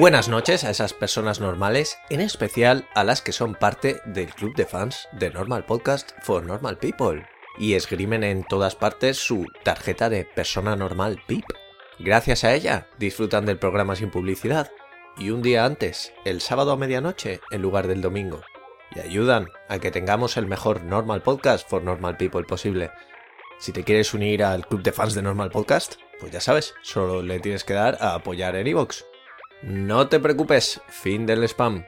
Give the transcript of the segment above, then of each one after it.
Buenas noches a esas personas normales, en especial a las que son parte del club de fans de Normal Podcast for Normal People y esgrimen en todas partes su tarjeta de persona normal PIP. Gracias a ella disfrutan del programa sin publicidad y un día antes, el sábado a medianoche en lugar del domingo, y ayudan a que tengamos el mejor Normal Podcast for Normal People posible. Si te quieres unir al club de fans de Normal Podcast, pues ya sabes, solo le tienes que dar a apoyar en iVoox. No te preocupes, fin del spam.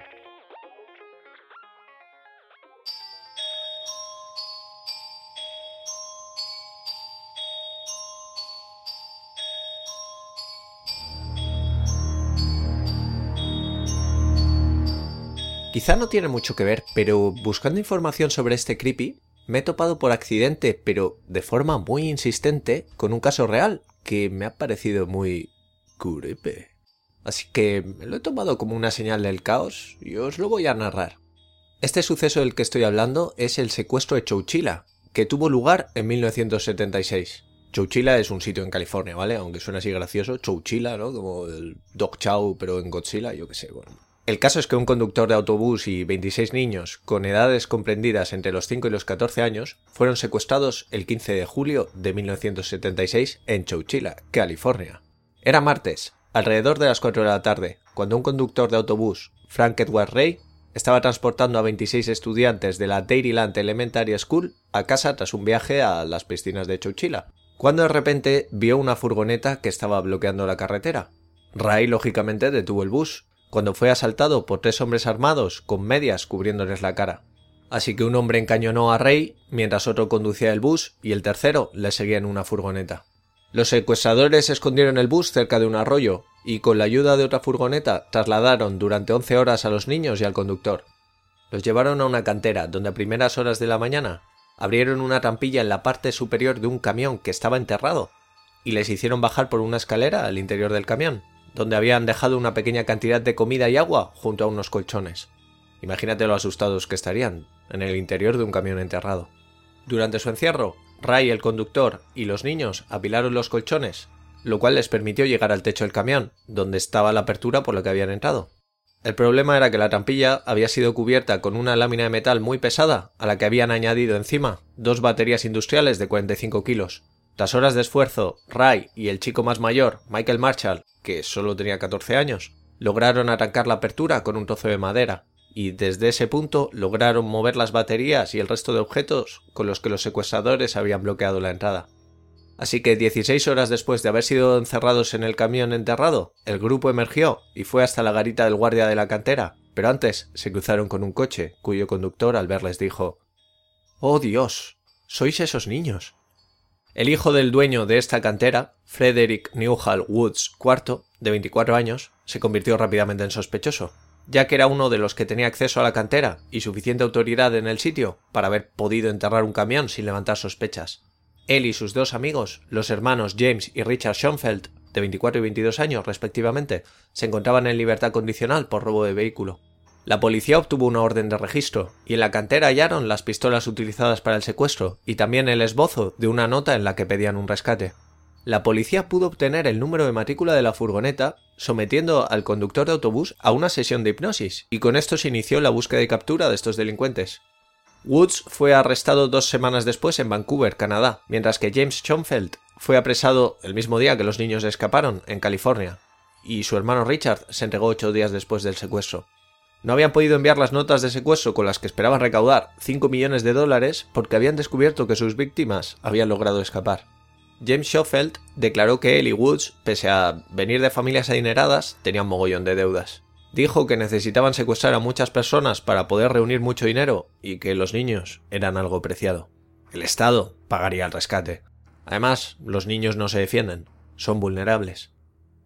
Quizá no tiene mucho que ver, pero buscando información sobre este creepy, me he topado por accidente, pero de forma muy insistente, con un caso real que me ha parecido muy creepy. Así que lo he tomado como una señal del caos y os lo voy a narrar. Este suceso del que estoy hablando es el secuestro de Chowchilla, que tuvo lugar en 1976. Chowchilla es un sitio en California, ¿vale? Aunque suena así gracioso, Chowchilla, ¿no? Como el Dog Chow, pero en Godzilla, yo qué sé, bueno. El caso es que un conductor de autobús y 26 niños, con edades comprendidas entre los 5 y los 14 años, fueron secuestrados el 15 de julio de 1976 en Chowchilla, California. Era martes, alrededor de las 4 de la tarde, cuando un conductor de autobús, Frank Edward Ray, estaba transportando a 26 estudiantes de la Dairyland Elementary School a casa tras un viaje a las piscinas de Chowchilla, cuando de repente vio una furgoneta que estaba bloqueando la carretera. Ray lógicamente detuvo el bus, cuando fue asaltado por tres hombres armados con medias cubriéndoles la cara. Así que un hombre encañonó a Ray mientras otro conducía el bus y el tercero le seguía en una furgoneta. Los secuestradores escondieron el bus cerca de un arroyo y con la ayuda de otra furgoneta trasladaron durante 11 horas a los niños y al conductor. Los llevaron a una cantera donde a primeras horas de la mañana abrieron una trampilla en la parte superior de un camión que estaba enterrado y les hicieron bajar por una escalera al interior del camión, donde habían dejado una pequeña cantidad de comida y agua junto a unos colchones. Imagínate lo asustados que estarían en el interior de un camión enterrado. Durante su encierro, Ray, el conductor, y los niños apilaron los colchones, lo cual les permitió llegar al techo del camión, donde estaba la apertura por la que habían entrado. El problema era que la trampilla había sido cubierta con una lámina de metal muy pesada, a la que habían añadido encima dos baterías industriales de 45 kilos. Tras horas de esfuerzo, Ray y el chico más mayor, Michael Marshall, que solo tenía 14 años, lograron arrancar la apertura con un trozo de madera, y desde ese punto lograron mover las baterías y el resto de objetos con los que los secuestradores habían bloqueado la entrada. Así que 16 horas después de haber sido encerrados en el camión enterrado, el grupo emergió y fue hasta la garita del guardia de la cantera, pero antes se cruzaron con un coche, cuyo conductor al verles dijo Oh Dios, sois esos niños. El hijo del dueño de esta cantera, Frederick Newhall Woods IV, de 24 años, se convirtió rápidamente en sospechoso, ya que era uno de los que tenía acceso a la cantera y suficiente autoridad en el sitio para haber podido enterrar un camión sin levantar sospechas. Él y sus dos amigos, los hermanos James y Richard Schoenfeld, de 24 y 22 años respectivamente, se encontraban en libertad condicional por robo de vehículo. La policía obtuvo una orden de registro, y en la cantera hallaron las pistolas utilizadas para el secuestro y también el esbozo de una nota en la que pedían un rescate. La policía pudo obtener el número de matrícula de la furgoneta sometiendo al conductor de autobús a una sesión de hipnosis, y con esto se inició la búsqueda y captura de estos delincuentes. Woods fue arrestado dos semanas después en Vancouver, Canadá, mientras que James Schoenfeld fue apresado el mismo día que los niños escaparon, en California, y su hermano Richard se entregó ocho días después del secuestro. No habían podido enviar las notas de secuestro con las que esperaban recaudar 5 millones de dólares porque habían descubierto que sus víctimas habían logrado escapar. James Schofield declaró que él y Woods, pese a venir de familias adineradas, tenían mogollón de deudas. Dijo que necesitaban secuestrar a muchas personas para poder reunir mucho dinero y que los niños eran algo preciado. El Estado pagaría el rescate. Además, los niños no se defienden, son vulnerables.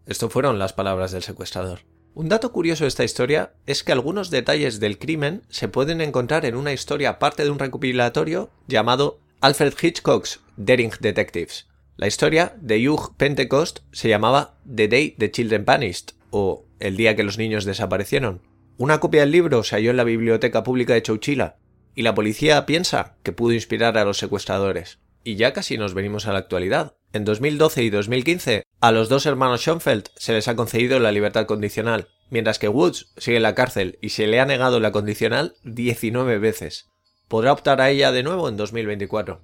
Esto fueron las palabras del secuestrador. Un dato curioso de esta historia es que algunos detalles del crimen se pueden encontrar en una historia parte de un recopilatorio llamado Alfred Hitchcock's Daring Detectives, la historia de Hugh Pentecost se llamaba The Day the Children Vanished o El día que los niños desaparecieron. Una copia del libro se halló en la biblioteca pública de Chowchila y la policía piensa que pudo inspirar a los secuestradores. Y ya casi nos venimos a la actualidad. En 2012 y 2015, a los dos hermanos Schoenfeld se les ha concedido la libertad condicional, mientras que Woods sigue en la cárcel y se le ha negado la condicional 19 veces. Podrá optar a ella de nuevo en 2024.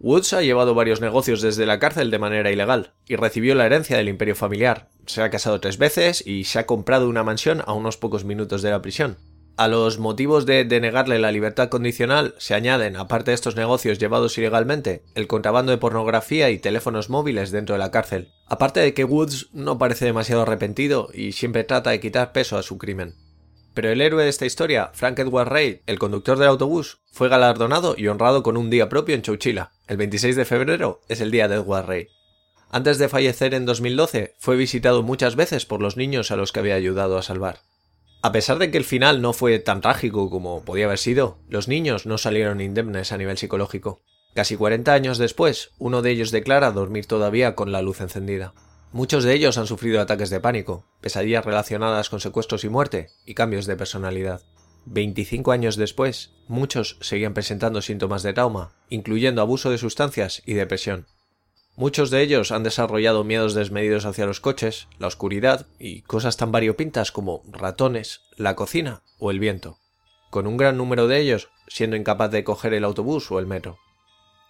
Woods ha llevado varios negocios desde la cárcel de manera ilegal y recibió la herencia del imperio familiar. Se ha casado tres veces y se ha comprado una mansión a unos pocos minutos de la prisión. A los motivos de denegarle la libertad condicional se añaden, aparte de estos negocios llevados ilegalmente, el contrabando de pornografía y teléfonos móviles dentro de la cárcel. Aparte de que Woods no parece demasiado arrepentido y siempre trata de quitar peso a su crimen. Pero el héroe de esta historia, Frank Edward Reid, el conductor del autobús, fue galardonado y honrado con un día propio en Chowchila. El 26 de febrero es el día de Edward Reid. Antes de fallecer en 2012, fue visitado muchas veces por los niños a los que había ayudado a salvar. A pesar de que el final no fue tan trágico como podía haber sido, los niños no salieron indemnes a nivel psicológico. Casi 40 años después, uno de ellos declara dormir todavía con la luz encendida. Muchos de ellos han sufrido ataques de pánico, pesadillas relacionadas con secuestros y muerte, y cambios de personalidad. 25 años después, muchos seguían presentando síntomas de trauma, incluyendo abuso de sustancias y depresión. Muchos de ellos han desarrollado miedos desmedidos hacia los coches, la oscuridad y cosas tan variopintas como ratones, la cocina o el viento, con un gran número de ellos siendo incapaz de coger el autobús o el metro.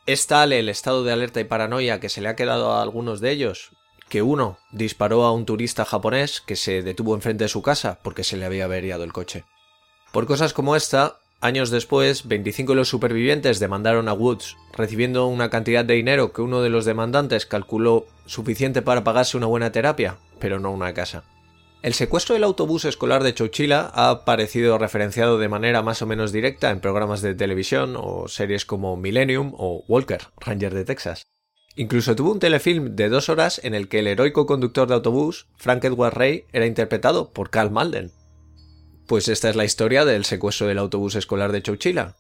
Es tal el estado de alerta y paranoia que se le ha quedado a algunos de ellos que uno disparó a un turista japonés que se detuvo enfrente de su casa porque se le había averiado el coche. Por cosas como esta, años después, 25 de los supervivientes demandaron a Woods, recibiendo una cantidad de dinero que uno de los demandantes calculó suficiente para pagarse una buena terapia, pero no una casa. El secuestro del autobús escolar de Chowchilla ha aparecido referenciado de manera más o menos directa en programas de televisión o series como Millennium o Walker, Ranger de Texas. Incluso tuvo un telefilm de dos horas en el que el heroico conductor de autobús, Frank Edward Ray, era interpretado por Carl Malden. Pues esta es la historia del secuestro del autobús escolar de Chowchilla.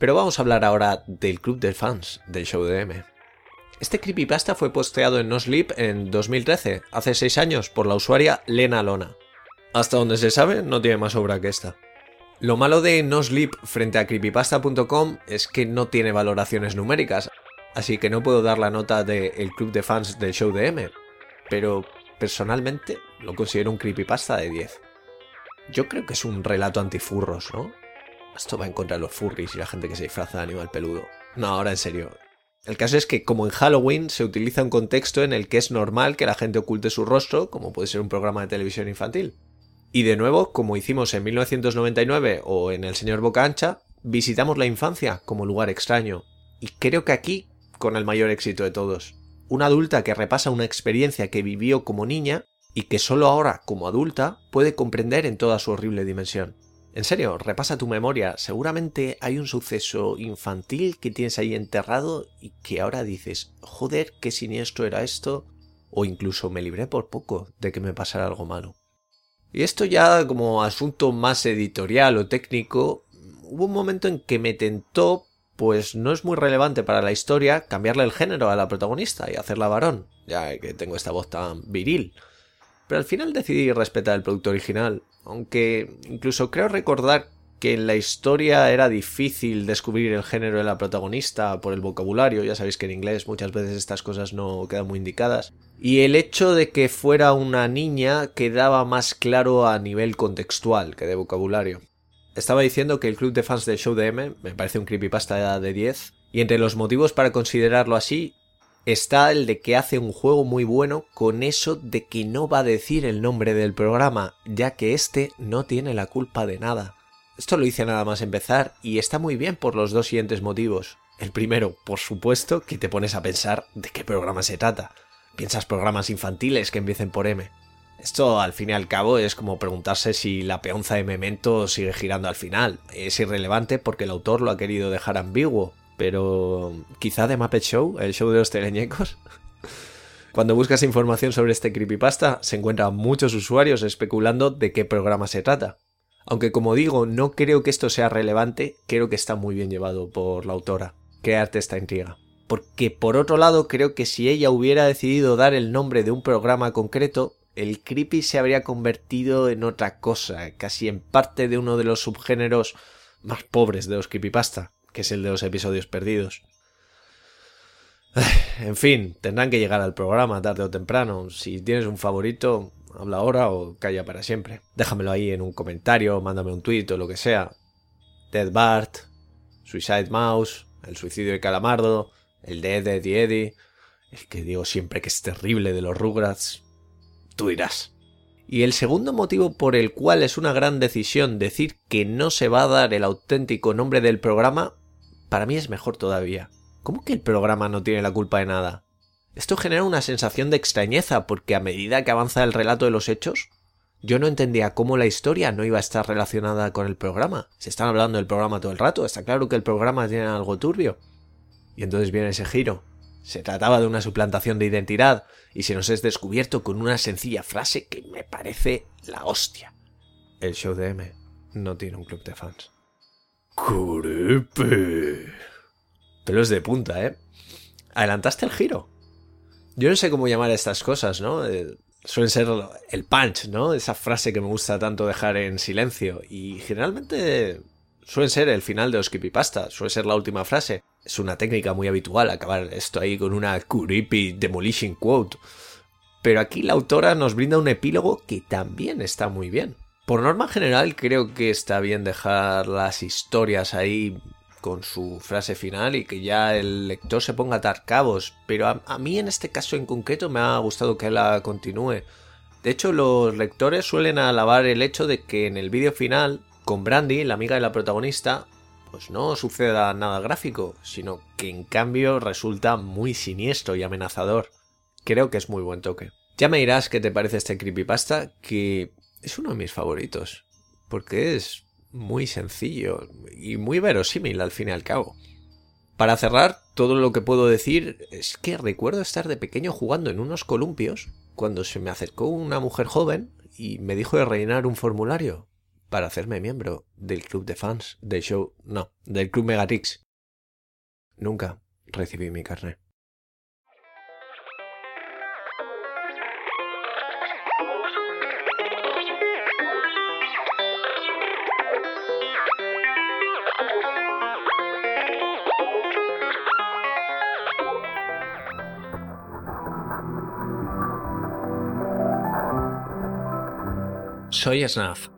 Pero vamos a hablar ahora del club de fans del show de M. Este creepypasta fue posteado en No Sleep en 2013, hace seis años, por la usuaria Lena Lona. Hasta donde se sabe, no tiene más obra que esta. Lo malo de No Sleep frente a creepypasta.com es que no tiene valoraciones numéricas, así que no puedo dar la nota del club de fans del show de M, pero personalmente lo considero un creepypasta de 10. Yo creo que es un relato antifurros, ¿no? Esto va en contra de los furries y la gente que se disfraza de animal peludo. No, ahora en serio. El caso es que como en Halloween se utiliza un contexto en el que es normal que la gente oculte su rostro, como puede ser un programa de televisión infantil. Y de nuevo, como hicimos en 1999 o en El señor Boca Ancha, visitamos la infancia como lugar extraño. Y creo que aquí con el mayor éxito de todos. Una adulta que repasa una experiencia que vivió como niña y que solo ahora, como adulta, puede comprender en toda su horrible dimensión. En serio, repasa tu memoria. Seguramente hay un suceso infantil que tienes ahí enterrado y que ahora dices, joder, qué siniestro era esto. O incluso me libré por poco de que me pasara algo malo. Y esto ya como asunto más editorial o técnico, hubo un momento en que me tentó pues no es muy relevante para la historia cambiarle el género a la protagonista y hacerla varón, ya que tengo esta voz tan viril. Pero al final decidí respetar el producto original, aunque incluso creo recordar que en la historia era difícil descubrir el género de la protagonista por el vocabulario, ya sabéis que en inglés muchas veces estas cosas no quedan muy indicadas, y el hecho de que fuera una niña quedaba más claro a nivel contextual que de vocabulario. Estaba diciendo que el club de fans del show de M me parece un creepypasta de 10, y entre los motivos para considerarlo así está el de que hace un juego muy bueno con eso de que no va a decir el nombre del programa, ya que este no tiene la culpa de nada. Esto lo hice nada más empezar y está muy bien por los dos siguientes motivos. El primero, por supuesto, que te pones a pensar de qué programa se trata. Piensas programas infantiles que empiecen por M. Esto al fin y al cabo es como preguntarse si la peonza de Memento sigue girando al final. Es irrelevante porque el autor lo ha querido dejar ambiguo, pero quizá de Muppet Show, el show de los teleñecos. Cuando buscas información sobre este creepypasta, se encuentran muchos usuarios especulando de qué programa se trata. Aunque como digo, no creo que esto sea relevante, creo que está muy bien llevado por la autora. Crearte esta intriga. Porque por otro lado, creo que si ella hubiera decidido dar el nombre de un programa concreto, el creepy se habría convertido en otra cosa, casi en parte de uno de los subgéneros más pobres de los creepypasta que es el de los episodios perdidos. En fin, tendrán que llegar al programa tarde o temprano. Si tienes un favorito, habla ahora o calla para siempre. Déjamelo ahí en un comentario, mándame un tweet o lo que sea. Dead Bart, Suicide Mouse, El suicidio de Calamardo, el de Eddie Eddie, el que digo siempre que es terrible de los Rugrats. Tú dirás. Y el segundo motivo por el cual es una gran decisión decir que no se va a dar el auténtico nombre del programa, para mí es mejor todavía. ¿Cómo que el programa no tiene la culpa de nada? Esto genera una sensación de extrañeza porque a medida que avanza el relato de los hechos, yo no entendía cómo la historia no iba a estar relacionada con el programa. Se están hablando del programa todo el rato, está claro que el programa tiene algo turbio. Y entonces viene ese giro. Se trataba de una suplantación de identidad y se nos es descubierto con una sencilla frase que me parece la hostia. El show de M no tiene un club de fans. ¡Creepy! Pelos de punta, ¿eh? Adelantaste el giro. Yo no sé cómo llamar a estas cosas, ¿no? Eh, suelen ser el punch, ¿no? Esa frase que me gusta tanto dejar en silencio. Y generalmente suelen ser el final de los creepypasta, suele ser la última frase. Es una técnica muy habitual acabar esto ahí con una creepy demolition quote. Pero aquí la autora nos brinda un epílogo que también está muy bien. Por norma general creo que está bien dejar las historias ahí con su frase final y que ya el lector se ponga a atar cabos, pero a, mí en este caso en concreto me ha gustado que la continúe. De hecho, los lectores suelen alabar el hecho de que en el vídeo final, con Brandy, la amiga de la protagonista, pues no suceda nada gráfico, sino que en cambio resulta muy siniestro y amenazador. Creo que es muy buen toque. Ya me dirás qué te parece este creepypasta, que es uno de mis favoritos, porque es muy sencillo y muy verosímil al fin y al cabo. Para cerrar, todo lo que puedo decir es que recuerdo estar de pequeño jugando en unos columpios cuando se me acercó una mujer joven y me dijo de rellenar un formulario para hacerme miembro del club de fans del show, no, del club Megatix. Nunca recibí mi carnet. Soy Snaf